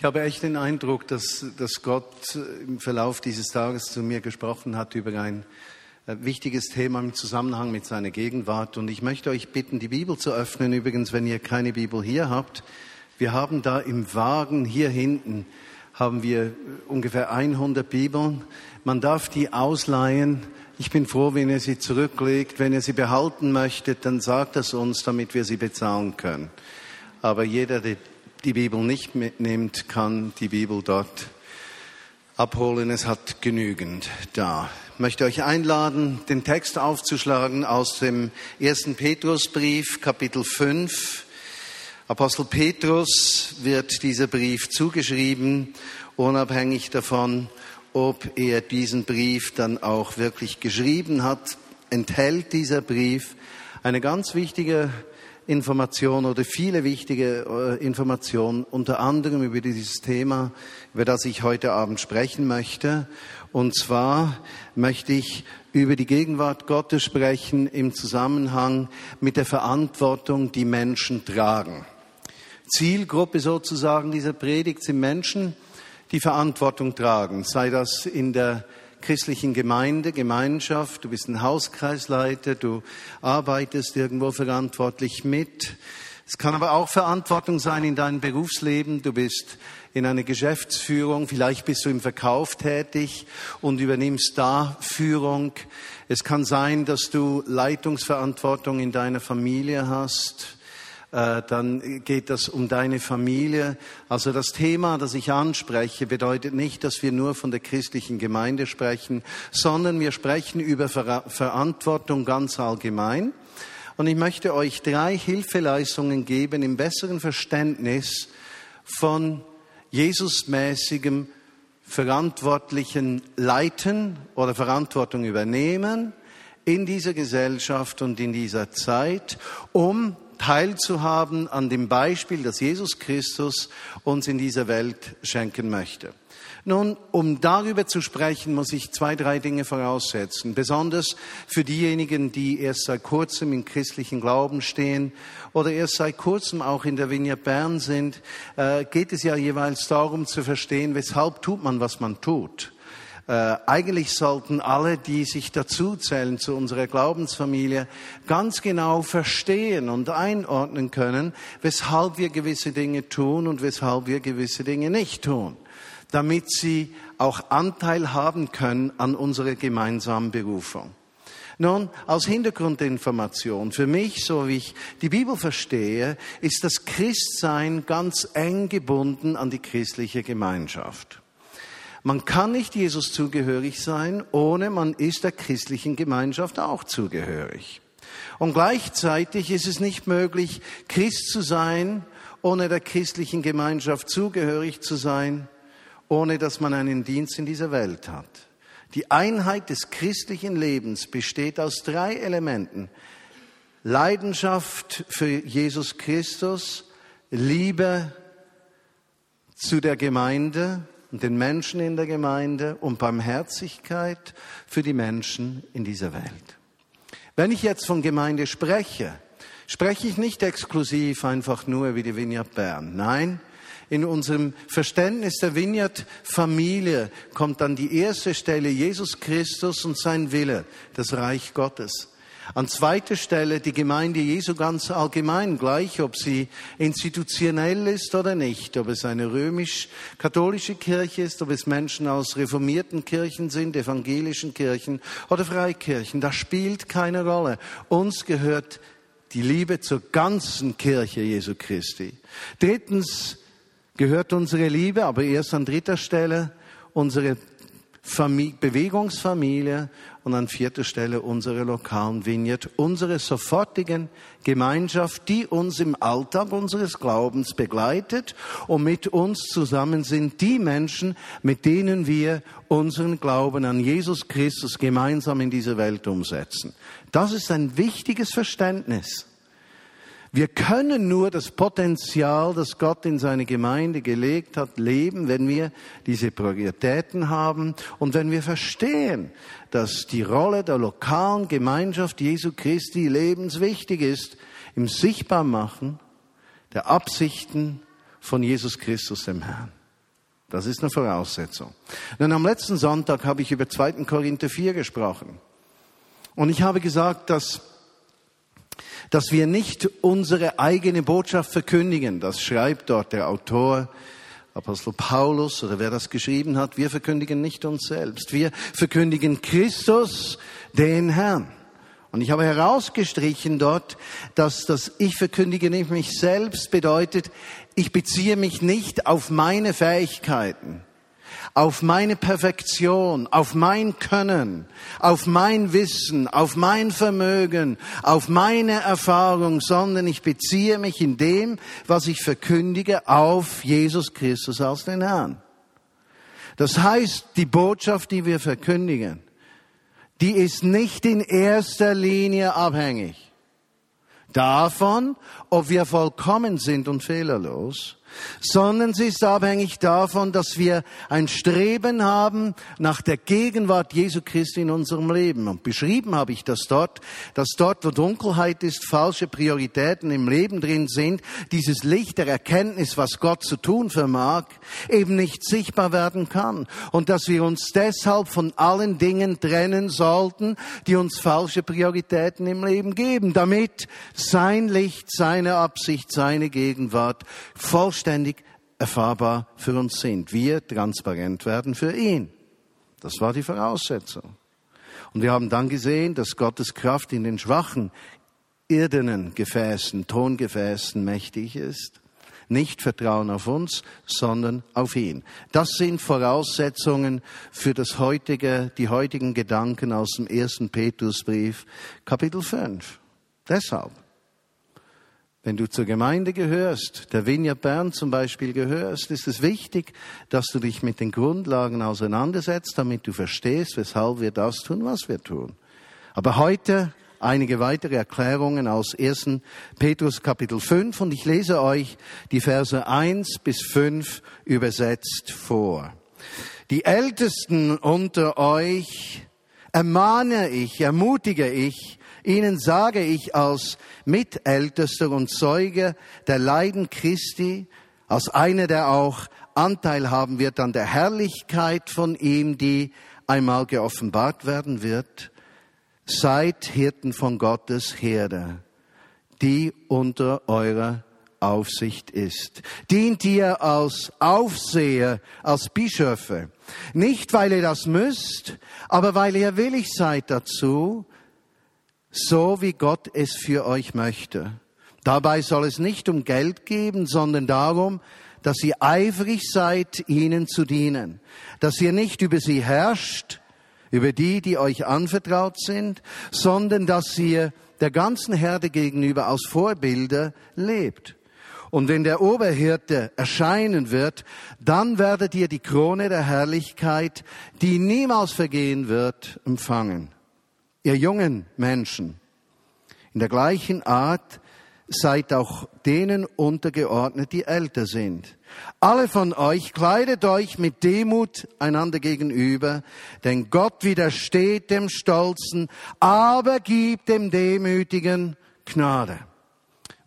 Ich habe echt den Eindruck, dass, dass Gott im Verlauf dieses Tages zu mir gesprochen hat über ein äh, wichtiges Thema im Zusammenhang mit seiner Gegenwart. Und ich möchte euch bitten, die Bibel zu öffnen. Übrigens, wenn ihr keine Bibel hier habt, wir haben da im Wagen hier hinten haben wir ungefähr 100 Bibeln. Man darf die ausleihen. Ich bin froh, wenn ihr sie zurücklegt. Wenn ihr sie behalten möchtet, dann sagt es uns, damit wir sie bezahlen können. Aber jeder, der die Bibel nicht mitnimmt, kann die Bibel dort abholen. Es hat genügend da. Ich möchte euch einladen, den Text aufzuschlagen aus dem ersten Petrusbrief, Kapitel 5. Apostel Petrus wird dieser Brief zugeschrieben, unabhängig davon, ob er diesen Brief dann auch wirklich geschrieben hat, enthält dieser Brief eine ganz wichtige Information oder viele wichtige äh, Informationen, unter anderem über dieses Thema, über das ich heute Abend sprechen möchte. Und zwar möchte ich über die Gegenwart Gottes sprechen im Zusammenhang mit der Verantwortung, die Menschen tragen. Zielgruppe sozusagen dieser Predigt sind Menschen, die Verantwortung tragen, sei das in der christlichen Gemeinde, Gemeinschaft, du bist ein Hauskreisleiter, du arbeitest irgendwo verantwortlich mit. Es kann aber auch Verantwortung sein in deinem Berufsleben. Du bist in einer Geschäftsführung, vielleicht bist du im Verkauf tätig und übernimmst da Führung. Es kann sein, dass du Leitungsverantwortung in deiner Familie hast. Äh, dann geht das um deine Familie. Also das Thema, das ich anspreche, bedeutet nicht, dass wir nur von der christlichen Gemeinde sprechen, sondern wir sprechen über Ver Verantwortung ganz allgemein. Und ich möchte euch drei Hilfeleistungen geben im besseren Verständnis von Jesusmäßigem verantwortlichen Leiten oder Verantwortung übernehmen in dieser Gesellschaft und in dieser Zeit, um teilzuhaben an dem Beispiel, das Jesus Christus uns in dieser Welt schenken möchte. Nun, um darüber zu sprechen, muss ich zwei, drei Dinge voraussetzen. Besonders für diejenigen, die erst seit kurzem im christlichen Glauben stehen oder erst seit kurzem auch in der Vineyard Bern sind, äh, geht es ja jeweils darum zu verstehen, weshalb tut man, was man tut. Äh, eigentlich sollten alle, die sich dazuzählen zu unserer Glaubensfamilie, ganz genau verstehen und einordnen können, weshalb wir gewisse Dinge tun und weshalb wir gewisse Dinge nicht tun, damit sie auch Anteil haben können an unserer gemeinsamen Berufung. Nun, als Hintergrundinformation, für mich, so wie ich die Bibel verstehe, ist das Christsein ganz eng gebunden an die christliche Gemeinschaft. Man kann nicht Jesus zugehörig sein, ohne man ist der christlichen Gemeinschaft auch zugehörig. Und gleichzeitig ist es nicht möglich, Christ zu sein, ohne der christlichen Gemeinschaft zugehörig zu sein, ohne dass man einen Dienst in dieser Welt hat. Die Einheit des christlichen Lebens besteht aus drei Elementen. Leidenschaft für Jesus Christus, Liebe zu der Gemeinde und den Menschen in der Gemeinde und Barmherzigkeit für die Menschen in dieser Welt. Wenn ich jetzt von Gemeinde spreche, spreche ich nicht exklusiv einfach nur wie die Vineyard Bern. Nein, in unserem Verständnis der Vineyard-Familie kommt an die erste Stelle Jesus Christus und sein Wille, das Reich Gottes. An zweiter Stelle die Gemeinde Jesu ganz allgemein, gleich ob sie institutionell ist oder nicht, ob es eine römisch-katholische Kirche ist, ob es Menschen aus reformierten Kirchen sind, evangelischen Kirchen oder Freikirchen. Das spielt keine Rolle. Uns gehört die Liebe zur ganzen Kirche Jesu Christi. Drittens gehört unsere Liebe, aber erst an dritter Stelle unsere Familie, Bewegungsfamilie und an vierter Stelle unsere lokalen Vineyard, unsere sofortigen Gemeinschaft, die uns im Alltag unseres Glaubens begleitet und mit uns zusammen sind die Menschen, mit denen wir unseren Glauben an Jesus Christus gemeinsam in dieser Welt umsetzen. Das ist ein wichtiges Verständnis. Wir können nur das Potenzial, das Gott in seine Gemeinde gelegt hat, leben, wenn wir diese Prioritäten haben und wenn wir verstehen, dass die Rolle der lokalen Gemeinschaft Jesu Christi lebenswichtig ist im Sichtbarmachen der Absichten von Jesus Christus, dem Herrn. Das ist eine Voraussetzung. Nun, am letzten Sonntag habe ich über 2. Korinther 4 gesprochen. Und ich habe gesagt, dass, dass wir nicht unsere eigene Botschaft verkündigen. Das schreibt dort der Autor, Apostel Paulus oder wer das geschrieben hat. Wir verkündigen nicht uns selbst. Wir verkündigen Christus, den Herrn. Und ich habe herausgestrichen dort, dass das Ich verkündige nicht mich selbst bedeutet, ich beziehe mich nicht auf meine Fähigkeiten, auf meine Perfektion, auf mein Können, auf mein Wissen, auf mein Vermögen, auf meine Erfahrung, sondern ich beziehe mich in dem, was ich verkündige, auf Jesus Christus als den Herrn. Das heißt, die Botschaft, die wir verkündigen, die ist nicht in erster Linie abhängig davon, ob wir vollkommen sind und fehlerlos, sondern sie ist abhängig davon, dass wir ein Streben haben nach der Gegenwart Jesu Christi in unserem Leben. Und beschrieben habe ich das dort, dass dort, wo Dunkelheit ist, falsche Prioritäten im Leben drin sind, dieses Licht der Erkenntnis, was Gott zu tun vermag, eben nicht sichtbar werden kann. Und dass wir uns deshalb von allen Dingen trennen sollten, die uns falsche Prioritäten im Leben geben, damit sein Licht, seine Absicht, seine Gegenwart vollständig vollständig erfahrbar für uns sind. Wir transparent werden für ihn. Das war die Voraussetzung. Und wir haben dann gesehen, dass Gottes Kraft in den schwachen, irdenen Gefäßen, Tongefäßen mächtig ist. Nicht Vertrauen auf uns, sondern auf ihn. Das sind Voraussetzungen für das heutige, die heutigen Gedanken aus dem ersten Petrusbrief, Kapitel 5. Deshalb. Wenn du zur Gemeinde gehörst, der Vineyard Bern zum Beispiel gehörst, ist es wichtig, dass du dich mit den Grundlagen auseinandersetzt, damit du verstehst, weshalb wir das tun, was wir tun. Aber heute einige weitere Erklärungen aus 1. Petrus Kapitel 5 und ich lese euch die Verse 1 bis 5 übersetzt vor. Die Ältesten unter euch ermahne ich, ermutige ich, Ihnen sage ich als Mitältester und Zeuge der Leiden Christi, als einer, der auch Anteil haben wird an der Herrlichkeit von ihm, die einmal geoffenbart werden wird, seid Hirten von Gottes Herde, die unter eurer Aufsicht ist. Dient ihr als Aufseher, als Bischöfe, nicht weil ihr das müsst, aber weil ihr willig seid dazu, so wie Gott es für euch möchte. Dabei soll es nicht um Geld geben, sondern darum, dass ihr eifrig seid, ihnen zu dienen, dass ihr nicht über sie herrscht, über die, die euch anvertraut sind, sondern dass ihr der ganzen Herde gegenüber aus Vorbilder lebt. Und wenn der Oberhirte erscheinen wird, dann werdet ihr die Krone der Herrlichkeit, die niemals vergehen wird, empfangen ihr jungen Menschen, in der gleichen Art seid auch denen untergeordnet, die älter sind. Alle von euch kleidet euch mit Demut einander gegenüber, denn Gott widersteht dem Stolzen, aber gibt dem Demütigen Gnade.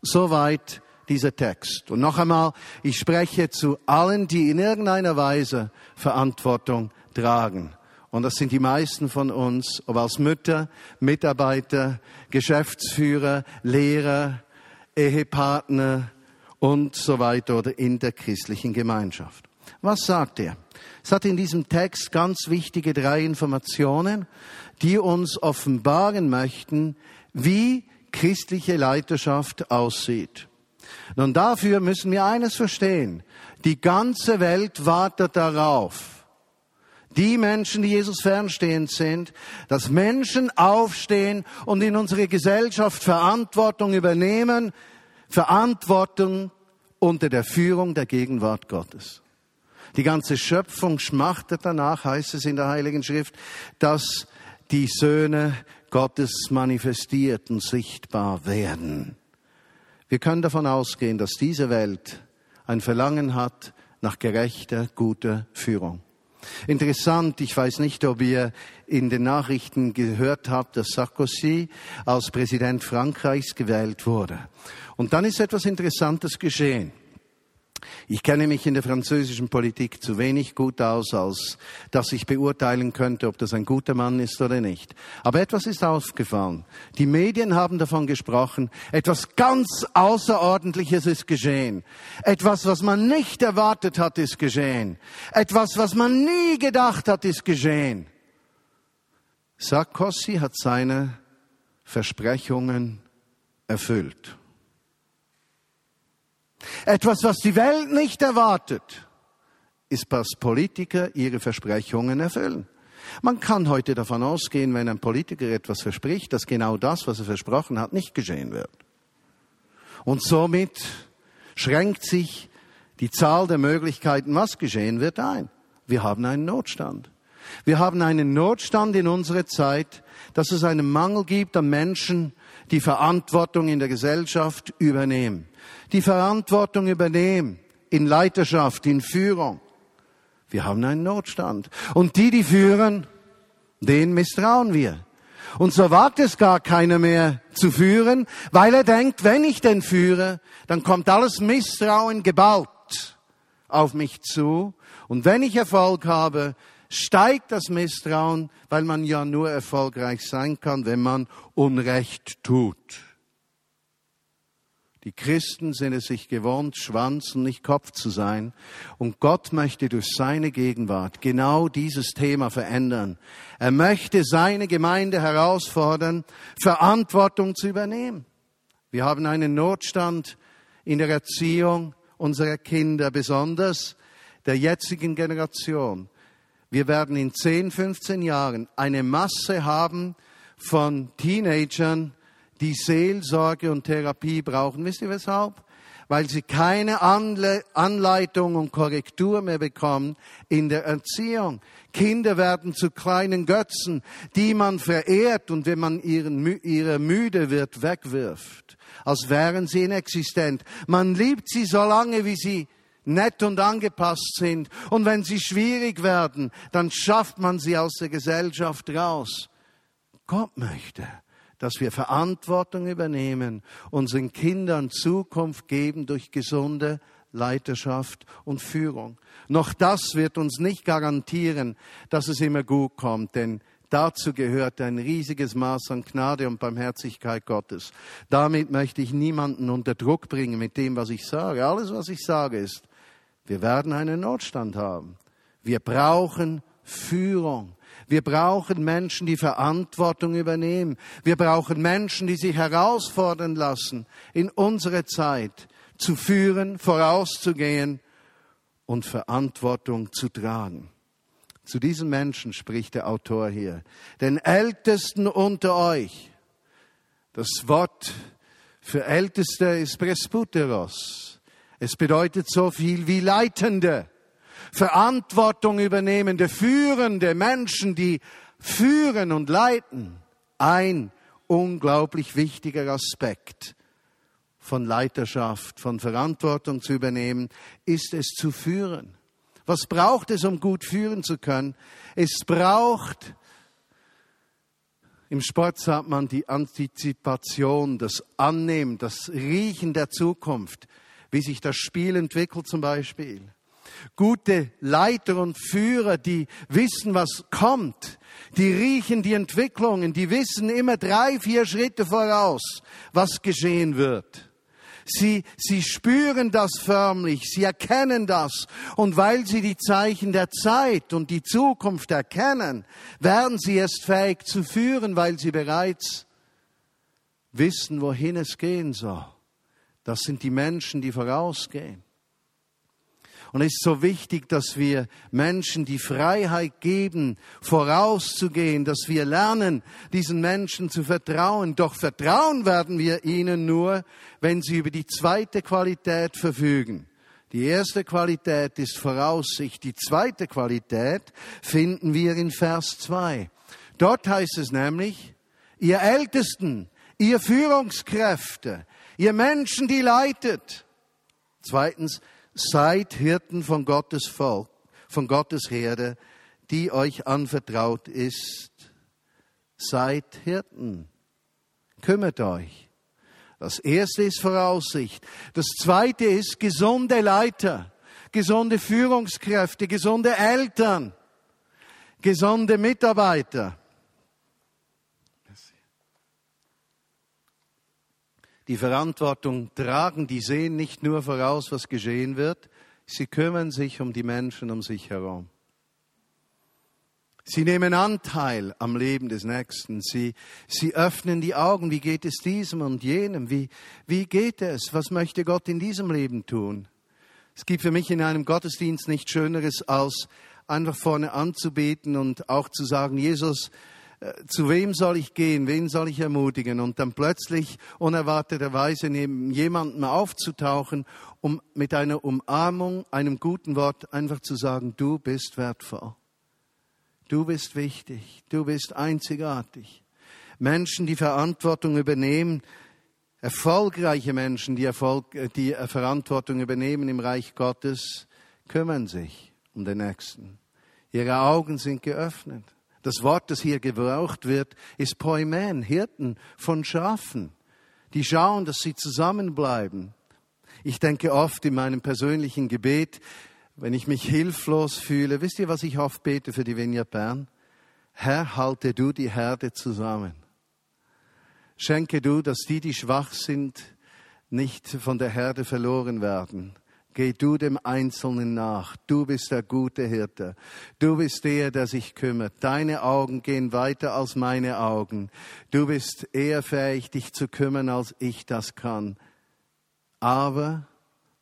Soweit dieser Text. Und noch einmal, ich spreche zu allen, die in irgendeiner Weise Verantwortung tragen. Und das sind die meisten von uns, ob als Mütter, Mitarbeiter, Geschäftsführer, Lehrer, Ehepartner und so weiter oder in der christlichen Gemeinschaft. Was sagt er? Es hat in diesem Text ganz wichtige drei Informationen, die uns offenbaren möchten, wie christliche Leiterschaft aussieht. Nun dafür müssen wir eines verstehen. Die ganze Welt wartet darauf, die Menschen, die Jesus fernstehend sind, dass Menschen aufstehen und in unsere Gesellschaft Verantwortung übernehmen, Verantwortung unter der Führung der Gegenwart Gottes. Die ganze Schöpfung schmachtet danach, heißt es in der Heiligen Schrift, dass die Söhne Gottes manifestiert und sichtbar werden. Wir können davon ausgehen, dass diese Welt ein Verlangen hat nach gerechter, guter Führung. Interessant, ich weiß nicht, ob ihr in den Nachrichten gehört habt, dass Sarkozy als Präsident Frankreichs gewählt wurde. Und dann ist etwas Interessantes geschehen. Ich kenne mich in der französischen Politik zu wenig gut aus, als dass ich beurteilen könnte, ob das ein guter Mann ist oder nicht. Aber etwas ist aufgefallen. Die Medien haben davon gesprochen, etwas ganz Außerordentliches ist geschehen. Etwas, was man nicht erwartet hat, ist geschehen. Etwas, was man nie gedacht hat, ist geschehen. Sarkozy hat seine Versprechungen erfüllt. Etwas, was die Welt nicht erwartet, ist, dass Politiker ihre Versprechungen erfüllen. Man kann heute davon ausgehen, wenn ein Politiker etwas verspricht, dass genau das, was er versprochen hat, nicht geschehen wird. Und somit schränkt sich die Zahl der Möglichkeiten, was geschehen wird, ein. Wir haben einen Notstand. Wir haben einen Notstand in unserer Zeit, dass es einen Mangel gibt an Menschen, die Verantwortung in der Gesellschaft übernehmen die Verantwortung übernehmen in Leiterschaft, in Führung. Wir haben einen Notstand. Und die, die führen, denen misstrauen wir. Und so wagt es gar keiner mehr zu führen, weil er denkt, wenn ich denn führe, dann kommt alles Misstrauen geballt auf mich zu. Und wenn ich Erfolg habe, steigt das Misstrauen, weil man ja nur erfolgreich sein kann, wenn man Unrecht tut. Die Christen sind es sich gewohnt, Schwanz und nicht Kopf zu sein. Und Gott möchte durch seine Gegenwart genau dieses Thema verändern. Er möchte seine Gemeinde herausfordern, Verantwortung zu übernehmen. Wir haben einen Notstand in der Erziehung unserer Kinder, besonders der jetzigen Generation. Wir werden in 10, 15 Jahren eine Masse haben von Teenagern, die Seelsorge und Therapie brauchen. Wisst ihr weshalb? Weil sie keine Anleitung und Korrektur mehr bekommen in der Erziehung. Kinder werden zu kleinen Götzen, die man verehrt und wenn man ihren, ihre müde wird, wegwirft, als wären sie inexistent. Man liebt sie so lange, wie sie nett und angepasst sind. Und wenn sie schwierig werden, dann schafft man sie aus der Gesellschaft raus. Gott möchte, dass wir Verantwortung übernehmen, unseren Kindern Zukunft geben durch gesunde Leiterschaft und Führung. Noch das wird uns nicht garantieren, dass es immer gut kommt, denn dazu gehört ein riesiges Maß an Gnade und Barmherzigkeit Gottes. Damit möchte ich niemanden unter Druck bringen mit dem, was ich sage. Alles, was ich sage, ist, wir werden einen Notstand haben. Wir brauchen Führung. Wir brauchen Menschen, die Verantwortung übernehmen. Wir brauchen Menschen, die sich herausfordern lassen, in unsere Zeit zu führen, vorauszugehen und Verantwortung zu tragen. Zu diesen Menschen spricht der Autor hier. Den Ältesten unter euch. Das Wort für Älteste ist Presbyteros. Es bedeutet so viel wie Leitende. Verantwortung übernehmende, führende Menschen, die führen und leiten. Ein unglaublich wichtiger Aspekt von Leiterschaft, von Verantwortung zu übernehmen, ist es zu führen. Was braucht es, um gut führen zu können? Es braucht, im Sport sagt man die Antizipation, das Annehmen, das Riechen der Zukunft, wie sich das Spiel entwickelt zum Beispiel gute Leiter und Führer, die wissen, was kommt. Die riechen die Entwicklungen, die wissen immer drei, vier Schritte voraus, was geschehen wird. Sie, sie spüren das förmlich, sie erkennen das. Und weil sie die Zeichen der Zeit und die Zukunft erkennen, werden sie erst fähig zu führen, weil sie bereits wissen, wohin es gehen soll. Das sind die Menschen, die vorausgehen. Und es ist so wichtig, dass wir Menschen die Freiheit geben, vorauszugehen, dass wir lernen, diesen Menschen zu vertrauen. Doch vertrauen werden wir ihnen nur, wenn sie über die zweite Qualität verfügen. Die erste Qualität ist Voraussicht. Die zweite Qualität finden wir in Vers 2. Dort heißt es nämlich, ihr Ältesten, ihr Führungskräfte, ihr Menschen, die leitet. Zweitens, Seid Hirten von Gottes Volk, von Gottes Herde, die euch anvertraut ist. Seid Hirten. Kümmert euch. Das erste ist Voraussicht. Das zweite ist gesunde Leiter, gesunde Führungskräfte, gesunde Eltern, gesunde Mitarbeiter. Die Verantwortung tragen, die sehen nicht nur voraus, was geschehen wird, sie kümmern sich um die Menschen um sich herum. Sie nehmen Anteil am Leben des Nächsten. Sie, sie öffnen die Augen. Wie geht es diesem und jenem? Wie, wie geht es? Was möchte Gott in diesem Leben tun? Es gibt für mich in einem Gottesdienst nichts Schöneres, als einfach vorne anzubeten und auch zu sagen, Jesus, zu wem soll ich gehen? Wen soll ich ermutigen? Und dann plötzlich unerwarteterweise neben jemandem aufzutauchen, um mit einer Umarmung, einem guten Wort einfach zu sagen, du bist wertvoll. Du bist wichtig, du bist einzigartig. Menschen, die Verantwortung übernehmen, erfolgreiche Menschen, die, Erfolg, äh, die Verantwortung übernehmen im Reich Gottes, kümmern sich um den Nächsten. Ihre Augen sind geöffnet. Das Wort, das hier gebraucht wird, ist Poimen, Hirten von Schafen, die schauen, dass sie zusammenbleiben. Ich denke oft in meinem persönlichen Gebet, wenn ich mich hilflos fühle, wisst ihr, was ich oft bete für die Vineyard Bern? Herr, halte du die Herde zusammen. Schenke du, dass die, die schwach sind, nicht von der Herde verloren werden. Geh du dem Einzelnen nach. Du bist der gute Hirte. Du bist der, der sich kümmert. Deine Augen gehen weiter als meine Augen. Du bist eher fähig, dich zu kümmern, als ich das kann. Aber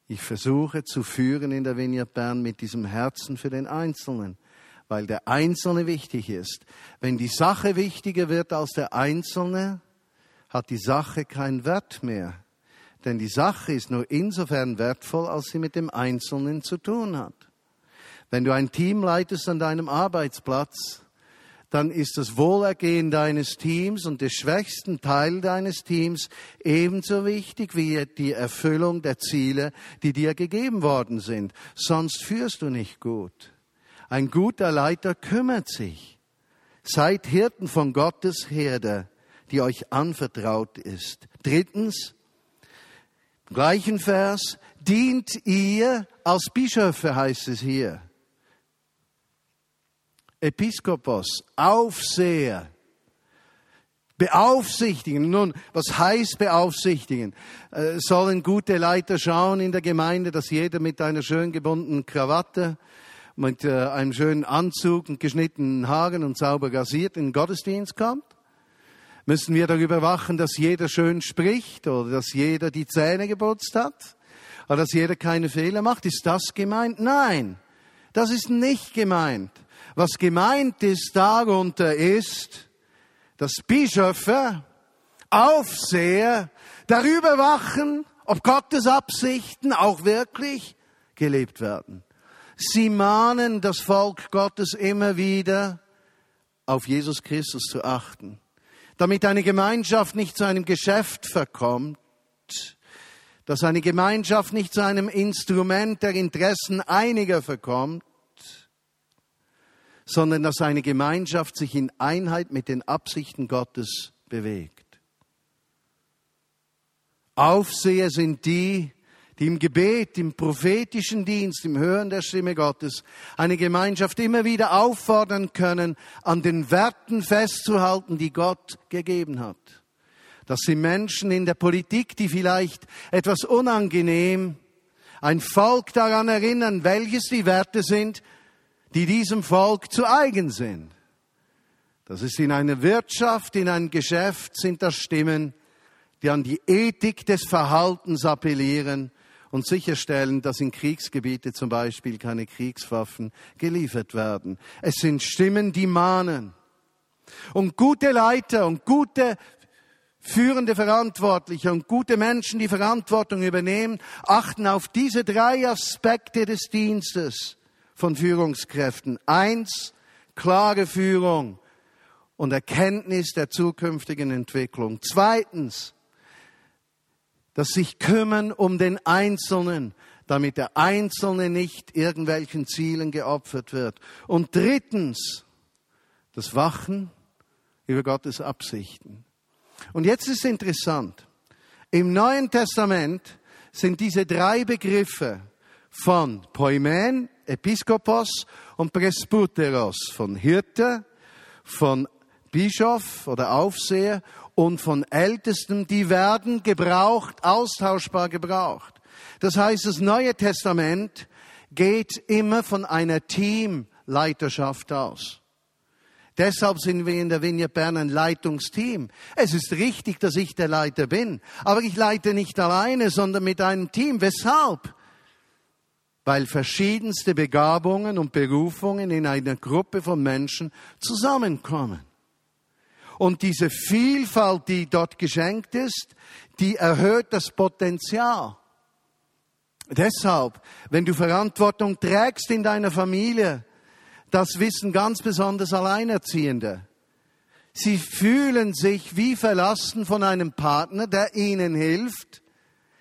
ich versuche zu führen in der Vineyard Bern mit diesem Herzen für den Einzelnen, weil der Einzelne wichtig ist. Wenn die Sache wichtiger wird als der Einzelne, hat die Sache keinen Wert mehr. Denn die Sache ist nur insofern wertvoll, als sie mit dem Einzelnen zu tun hat. Wenn du ein Team leitest an deinem Arbeitsplatz, dann ist das Wohlergehen deines Teams und des schwächsten Teil deines Teams ebenso wichtig wie die Erfüllung der Ziele, die dir gegeben worden sind. Sonst führst du nicht gut. Ein guter Leiter kümmert sich. Seid Hirten von Gottes Herde, die euch anvertraut ist. Drittens, gleichen Vers, dient ihr als Bischöfe, heißt es hier. Episkopos, Aufseher, beaufsichtigen. Nun, was heißt beaufsichtigen? Äh, sollen gute Leiter schauen in der Gemeinde, dass jeder mit einer schön gebundenen Krawatte, mit äh, einem schönen Anzug und geschnittenen Haaren und sauber gasiert in den Gottesdienst kommt? Müssen wir darüber wachen, dass jeder schön spricht oder dass jeder die Zähne geputzt hat oder dass jeder keine Fehler macht? Ist das gemeint? Nein, das ist nicht gemeint. Was gemeint ist darunter ist, dass Bischöfe, Aufseher darüber wachen, ob Gottes Absichten auch wirklich gelebt werden. Sie mahnen das Volk Gottes immer wieder, auf Jesus Christus zu achten, damit eine Gemeinschaft nicht zu einem Geschäft verkommt, dass eine Gemeinschaft nicht zu einem Instrument der Interessen einiger verkommt, sondern dass eine Gemeinschaft sich in Einheit mit den Absichten Gottes bewegt. Aufseher sind die, im Gebet, im prophetischen Dienst, im Hören der Stimme Gottes eine Gemeinschaft immer wieder auffordern können, an den Werten festzuhalten, die Gott gegeben hat. Das sind Menschen in der Politik, die vielleicht etwas unangenehm ein Volk daran erinnern, welches die Werte sind, die diesem Volk zu eigen sind. Das ist in einer Wirtschaft, in einem Geschäft sind das Stimmen, die an die Ethik des Verhaltens appellieren und sicherstellen, dass in Kriegsgebiete zum Beispiel keine Kriegswaffen geliefert werden. Es sind Stimmen, die mahnen. Und gute Leiter und gute führende Verantwortliche und gute Menschen, die Verantwortung übernehmen, achten auf diese drei Aspekte des Dienstes von Führungskräften. Eins, klare Führung und Erkenntnis der zukünftigen Entwicklung. Zweitens, das sich kümmern um den Einzelnen, damit der Einzelne nicht irgendwelchen Zielen geopfert wird. Und drittens, das Wachen über Gottes Absichten. Und jetzt ist interessant. Im Neuen Testament sind diese drei Begriffe von Poimen, Episkopos und Presbyteros, von Hirte, von Bischof oder Aufseher und von Ältesten, die werden gebraucht, austauschbar gebraucht. Das heißt, das Neue Testament geht immer von einer Teamleiterschaft aus. Deshalb sind wir in der Vineyard Bern ein Leitungsteam. Es ist richtig, dass ich der Leiter bin, aber ich leite nicht alleine, sondern mit einem Team. Weshalb? Weil verschiedenste Begabungen und Berufungen in einer Gruppe von Menschen zusammenkommen. Und diese Vielfalt, die dort geschenkt ist, die erhöht das Potenzial. Deshalb, wenn du Verantwortung trägst in deiner Familie, das wissen ganz besonders Alleinerziehende. Sie fühlen sich wie verlassen von einem Partner, der ihnen hilft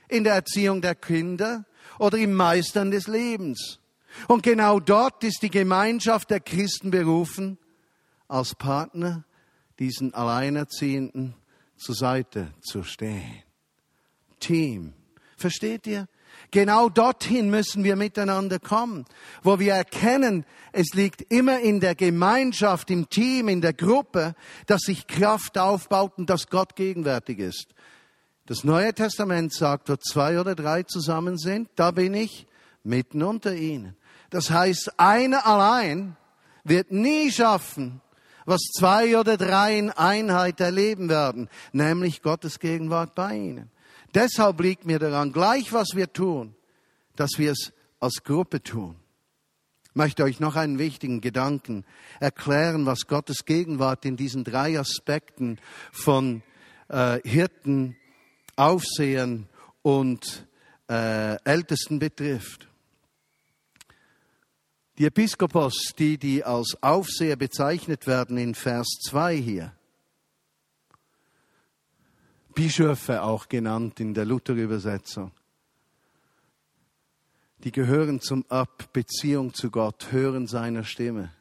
in der Erziehung der Kinder oder im Meistern des Lebens. Und genau dort ist die Gemeinschaft der Christen berufen, als Partner diesen Alleinerziehenden zur Seite zu stehen. Team. Versteht ihr? Genau dorthin müssen wir miteinander kommen, wo wir erkennen, es liegt immer in der Gemeinschaft, im Team, in der Gruppe, dass sich Kraft aufbaut und dass Gott gegenwärtig ist. Das Neue Testament sagt, wo zwei oder drei zusammen sind, da bin ich mitten unter ihnen. Das heißt, einer allein wird nie schaffen, was zwei oder drei in Einheit erleben werden, nämlich Gottes Gegenwart bei ihnen. Deshalb liegt mir daran, gleich was wir tun, dass wir es als Gruppe tun. Ich möchte euch noch einen wichtigen Gedanken erklären, was Gottes Gegenwart in diesen drei Aspekten von äh, Hirten, Aufsehern und äh, Ältesten betrifft. Die Episkopos, die, die als Aufseher bezeichnet werden in Vers 2 hier, Bischöfe auch genannt in der Luther-Übersetzung. Die gehören zum Ab, Beziehung zu Gott, hören seiner Stimme.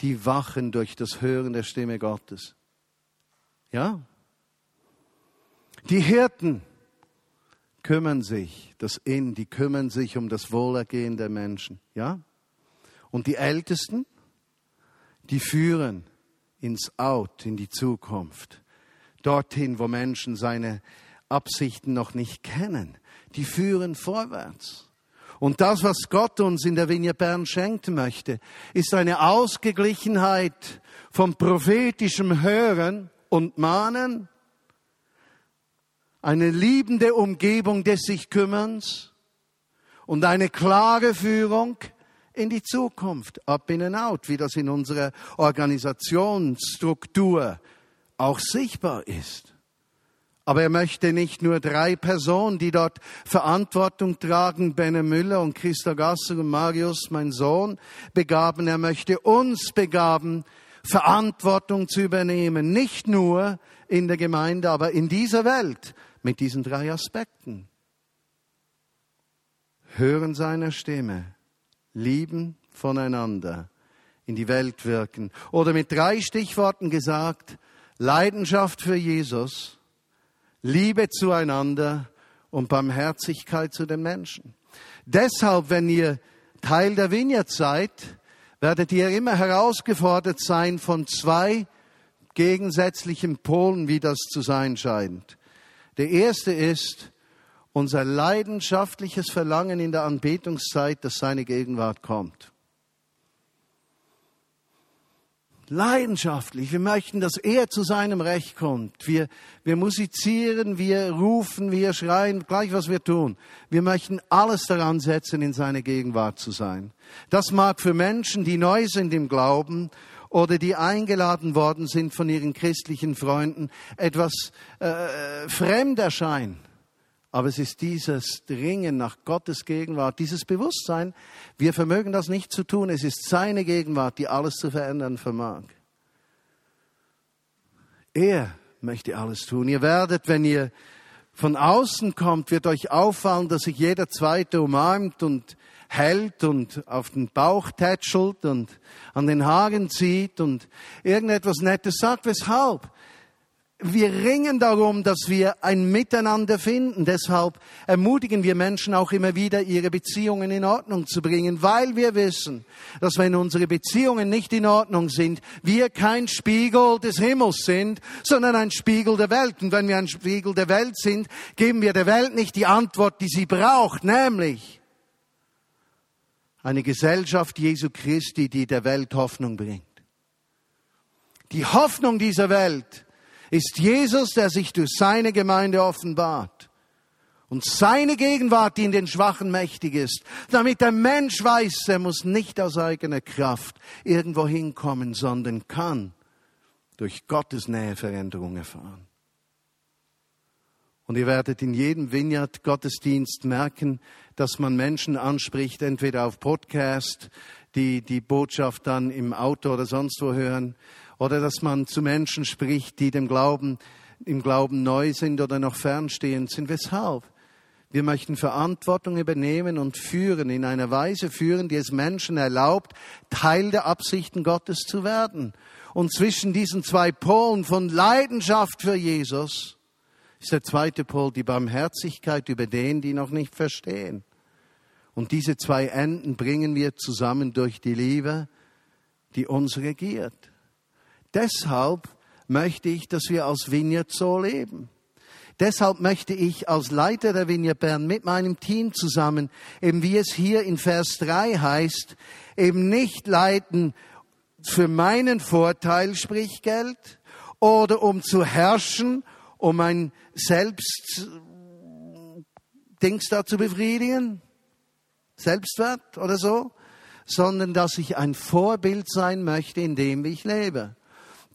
Die wachen durch das Hören der Stimme Gottes. Ja? Die Hirten kümmern sich, das In, die kümmern sich um das Wohlergehen der Menschen. Ja? Und die Ältesten, die führen ins Out, in die Zukunft dorthin, wo Menschen seine Absichten noch nicht kennen. Die führen vorwärts. Und das, was Gott uns in der Vinie Bern schenken möchte, ist eine Ausgeglichenheit vom prophetischem Hören und Mahnen, eine liebende Umgebung des sich Kümmerns und eine klare Führung in die Zukunft, up in and out, wie das in unserer Organisationsstruktur auch sichtbar ist. Aber er möchte nicht nur drei Personen, die dort Verantwortung tragen, Benne Müller und Christa Gasser und Marius, mein Sohn, begaben. Er möchte uns begaben, Verantwortung zu übernehmen. Nicht nur in der Gemeinde, aber in dieser Welt mit diesen drei Aspekten. Hören seiner Stimme, lieben voneinander, in die Welt wirken. Oder mit drei Stichworten gesagt, Leidenschaft für Jesus, Liebe zueinander und Barmherzigkeit zu den Menschen. Deshalb, wenn ihr Teil der Vineyard seid, werdet ihr immer herausgefordert sein von zwei gegensätzlichen Polen, wie das zu sein scheint. Der erste ist unser leidenschaftliches Verlangen in der Anbetungszeit, dass seine Gegenwart kommt. leidenschaftlich. Wir möchten, dass er zu seinem Recht kommt. Wir, wir musizieren, wir rufen, wir schreien, gleich was wir tun. Wir möchten alles daran setzen, in seine Gegenwart zu sein. Das mag für Menschen, die neu sind im Glauben oder die eingeladen worden sind von ihren christlichen Freunden, etwas äh, fremd erscheinen. Aber es ist dieses Dringen nach Gottes Gegenwart, dieses Bewusstsein, wir vermögen das nicht zu tun. Es ist seine Gegenwart, die alles zu verändern vermag. Er möchte alles tun. Ihr werdet, wenn ihr von außen kommt, wird euch auffallen, dass sich jeder Zweite umarmt und hält und auf den Bauch tätschelt und an den Haaren zieht und irgendetwas Nettes sagt. Weshalb? Wir ringen darum, dass wir ein Miteinander finden. Deshalb ermutigen wir Menschen auch immer wieder, ihre Beziehungen in Ordnung zu bringen, weil wir wissen, dass wenn unsere Beziehungen nicht in Ordnung sind, wir kein Spiegel des Himmels sind, sondern ein Spiegel der Welt. Und wenn wir ein Spiegel der Welt sind, geben wir der Welt nicht die Antwort, die sie braucht, nämlich eine Gesellschaft Jesu Christi, die der Welt Hoffnung bringt. Die Hoffnung dieser Welt ist Jesus, der sich durch seine Gemeinde offenbart. Und seine Gegenwart, die in den Schwachen mächtig ist, damit der Mensch weiß, er muss nicht aus eigener Kraft irgendwo hinkommen, sondern kann durch Gottes Nähe Veränderung erfahren. Und ihr werdet in jedem Vineyard-Gottesdienst merken, dass man Menschen anspricht, entweder auf Podcast, die die Botschaft dann im Auto oder sonst wo hören, oder dass man zu Menschen spricht, die dem Glauben, im Glauben neu sind oder noch fernstehend sind. Weshalb? Wir möchten Verantwortung übernehmen und führen, in einer Weise führen, die es Menschen erlaubt, Teil der Absichten Gottes zu werden. Und zwischen diesen zwei Polen von Leidenschaft für Jesus ist der zweite Pol die Barmherzigkeit über den, die noch nicht verstehen. Und diese zwei Enden bringen wir zusammen durch die Liebe, die uns regiert. Deshalb möchte ich, dass wir als Vineyard so leben. Deshalb möchte ich als Leiter der Vineyard Bern mit meinem Team zusammen, eben wie es hier in Vers 3 heißt, eben nicht leiten für meinen Vorteil, sprich Geld, oder um zu herrschen, um ein Selbst Dings da zu befriedigen, Selbstwert oder so, sondern dass ich ein Vorbild sein möchte in dem, wie ich lebe.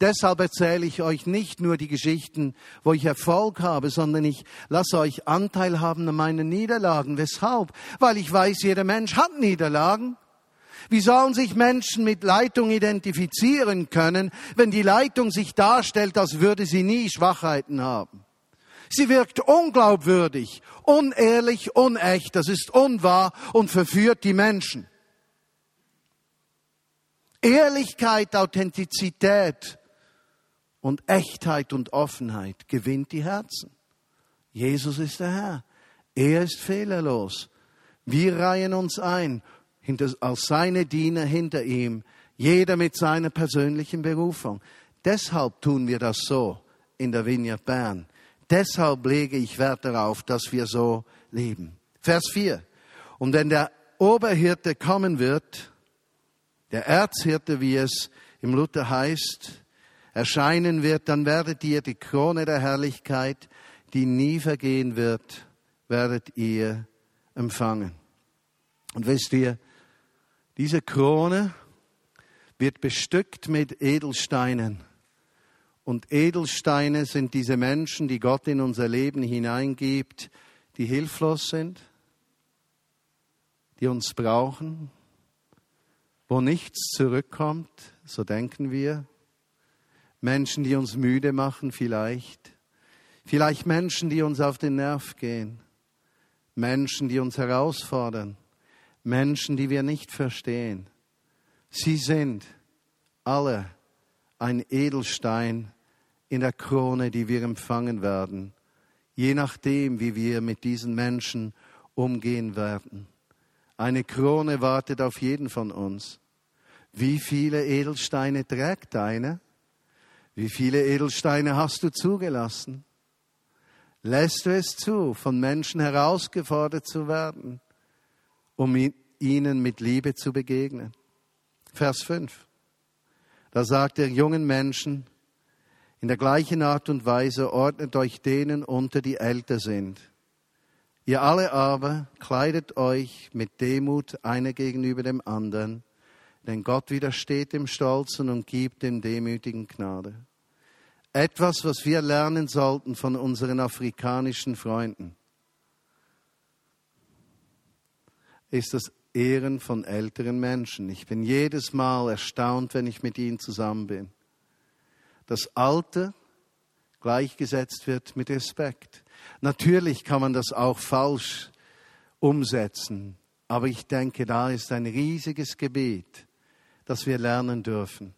Deshalb erzähle ich euch nicht nur die Geschichten, wo ich Erfolg habe, sondern ich lasse euch Anteil haben an meinen Niederlagen. Weshalb? Weil ich weiß, jeder Mensch hat Niederlagen. Wie sollen sich Menschen mit Leitung identifizieren können, wenn die Leitung sich darstellt, als würde sie nie Schwachheiten haben? Sie wirkt unglaubwürdig, unehrlich, unecht, das ist unwahr und verführt die Menschen. Ehrlichkeit, Authentizität und Echtheit und Offenheit gewinnt die Herzen. Jesus ist der Herr. Er ist fehlerlos. Wir reihen uns ein als seine Diener hinter ihm, jeder mit seiner persönlichen Berufung. Deshalb tun wir das so in der Vineyard Bern. Deshalb lege ich Wert darauf, dass wir so leben. Vers 4. Und wenn der Oberhirte kommen wird, der Erzhirte, wie es im Luther heißt, erscheinen wird, dann werdet ihr die Krone der Herrlichkeit, die nie vergehen wird, werdet ihr empfangen. Und wisst ihr, diese Krone wird bestückt mit Edelsteinen. Und Edelsteine sind diese Menschen, die Gott in unser Leben hineingibt, die hilflos sind, die uns brauchen, wo nichts zurückkommt, so denken wir, Menschen, die uns müde machen vielleicht. Vielleicht Menschen, die uns auf den Nerv gehen. Menschen, die uns herausfordern. Menschen, die wir nicht verstehen. Sie sind alle ein Edelstein in der Krone, die wir empfangen werden, je nachdem, wie wir mit diesen Menschen umgehen werden. Eine Krone wartet auf jeden von uns. Wie viele Edelsteine trägt deine? Wie viele Edelsteine hast du zugelassen? Lässt du es zu, von Menschen herausgefordert zu werden, um ihnen mit Liebe zu begegnen? Vers 5. Da sagt er jungen Menschen, in der gleichen Art und Weise ordnet euch denen unter, die älter sind. Ihr alle aber kleidet euch mit Demut einer gegenüber dem anderen, denn Gott widersteht dem Stolzen und gibt dem Demütigen Gnade. Etwas, was wir lernen sollten von unseren afrikanischen Freunden, ist das Ehren von älteren Menschen. Ich bin jedes Mal erstaunt, wenn ich mit ihnen zusammen bin. Das Alter gleichgesetzt wird mit Respekt. Natürlich kann man das auch falsch umsetzen, aber ich denke, da ist ein riesiges Gebet das wir lernen dürfen.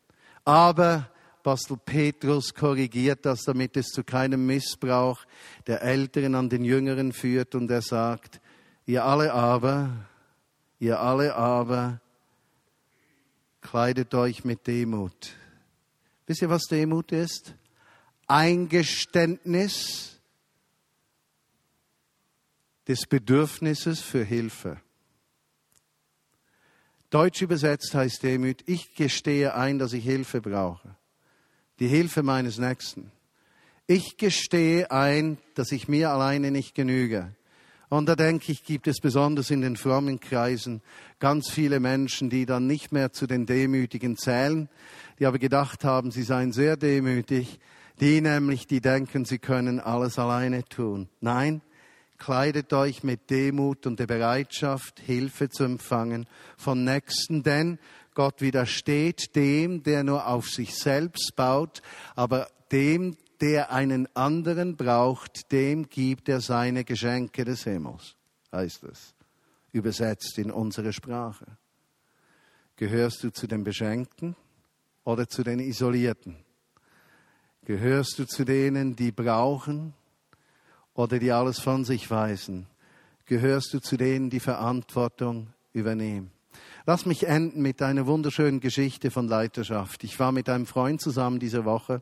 Aber Apostel Petrus korrigiert das, damit es zu keinem Missbrauch der Älteren an den Jüngeren führt. Und er sagt, ihr alle aber, ihr alle aber, kleidet euch mit Demut. Wisst ihr, was Demut ist? Eingeständnis des Bedürfnisses für Hilfe. Deutsch übersetzt heißt Demut, ich gestehe ein, dass ich Hilfe brauche. Die Hilfe meines Nächsten. Ich gestehe ein, dass ich mir alleine nicht genüge. Und da denke ich, gibt es besonders in den frommen Kreisen ganz viele Menschen, die dann nicht mehr zu den Demütigen zählen, die aber gedacht haben, sie seien sehr demütig, die nämlich, die denken, sie können alles alleine tun. Nein, kleidet euch mit Demut und der Bereitschaft, Hilfe zu empfangen von Nächsten, denn Gott widersteht dem, der nur auf sich selbst baut, aber dem, der einen anderen braucht, dem gibt er seine Geschenke des Himmels, heißt es, übersetzt in unsere Sprache. Gehörst du zu den Beschenkten oder zu den Isolierten? Gehörst du zu denen, die brauchen oder die alles von sich weisen? Gehörst du zu denen, die Verantwortung übernehmen? Lass mich enden mit einer wunderschönen Geschichte von Leiterschaft. Ich war mit einem Freund zusammen diese Woche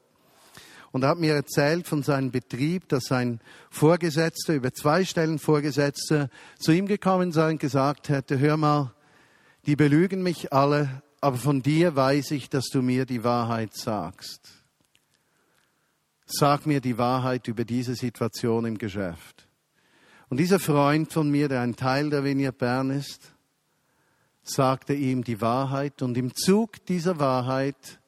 und er hat mir erzählt von seinem Betrieb, dass sein Vorgesetzter, über zwei Stellen Vorgesetzter, zu ihm gekommen sei und gesagt hätte, hör mal, die belügen mich alle, aber von dir weiß ich, dass du mir die Wahrheit sagst. Sag mir die Wahrheit über diese Situation im Geschäft. Und dieser Freund von mir, der ein Teil der Venier Bern ist, sagte ihm die Wahrheit und im Zug dieser Wahrheit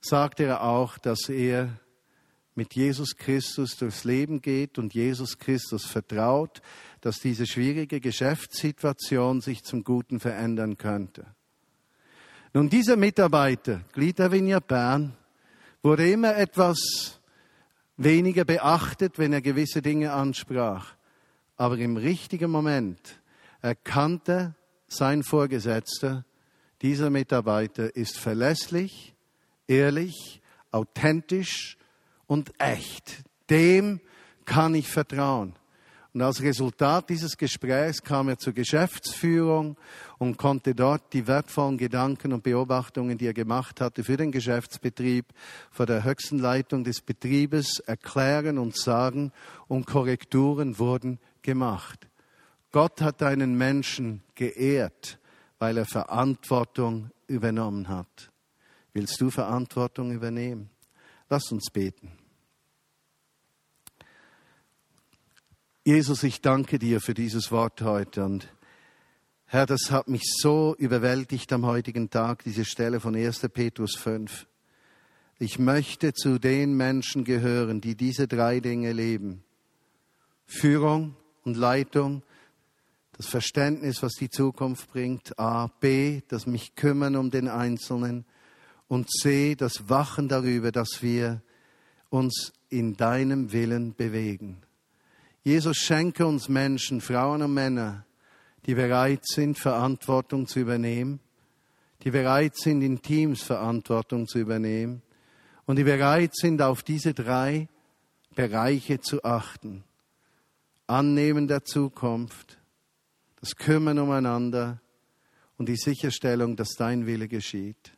sagte er auch, dass er mit Jesus Christus durchs Leben geht und Jesus Christus vertraut, dass diese schwierige Geschäftssituation sich zum Guten verändern könnte. Nun, dieser Mitarbeiter, Glied der Vinia Bern, wurde immer etwas weniger beachtet, wenn er gewisse Dinge ansprach. Aber im richtigen Moment erkannte sein Vorgesetzter, dieser Mitarbeiter ist verlässlich, ehrlich, authentisch und echt. Dem kann ich vertrauen. Und als Resultat dieses Gesprächs kam er zur Geschäftsführung und konnte dort die wertvollen Gedanken und Beobachtungen, die er gemacht hatte für den Geschäftsbetrieb, vor der höchsten Leitung des Betriebes erklären und sagen und Korrekturen wurden gemacht. Gott hat einen Menschen geehrt, weil er Verantwortung übernommen hat. Willst du Verantwortung übernehmen? Lass uns beten. Jesus, ich danke dir für dieses Wort heute und Herr, das hat mich so überwältigt am heutigen Tag, diese Stelle von 1. Petrus 5. Ich möchte zu den Menschen gehören, die diese drei Dinge leben. Führung und Leitung, das Verständnis, was die Zukunft bringt. A. B. Das mich kümmern um den Einzelnen. Und C. Das Wachen darüber, dass wir uns in deinem Willen bewegen. Jesus schenke uns Menschen, Frauen und Männer, die bereit sind, Verantwortung zu übernehmen, die bereit sind, in Teams Verantwortung zu übernehmen und die bereit sind, auf diese drei Bereiche zu achten. Annehmen der Zukunft, das Kümmern umeinander und die Sicherstellung, dass dein Wille geschieht.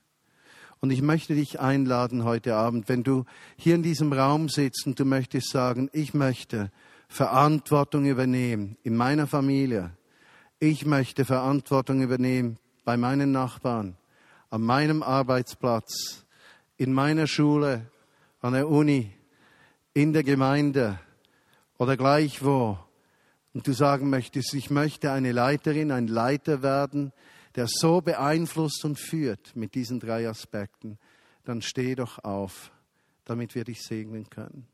Und ich möchte dich einladen heute Abend, wenn du hier in diesem Raum sitzt und du möchtest sagen, ich möchte Verantwortung übernehmen in meiner Familie. Ich möchte Verantwortung übernehmen bei meinen Nachbarn, an meinem Arbeitsplatz, in meiner Schule, an der Uni, in der Gemeinde oder gleichwo. Und du sagen möchtest, ich möchte eine Leiterin, ein Leiter werden, der so beeinflusst und führt mit diesen drei Aspekten, dann steh doch auf, damit wir dich segnen können.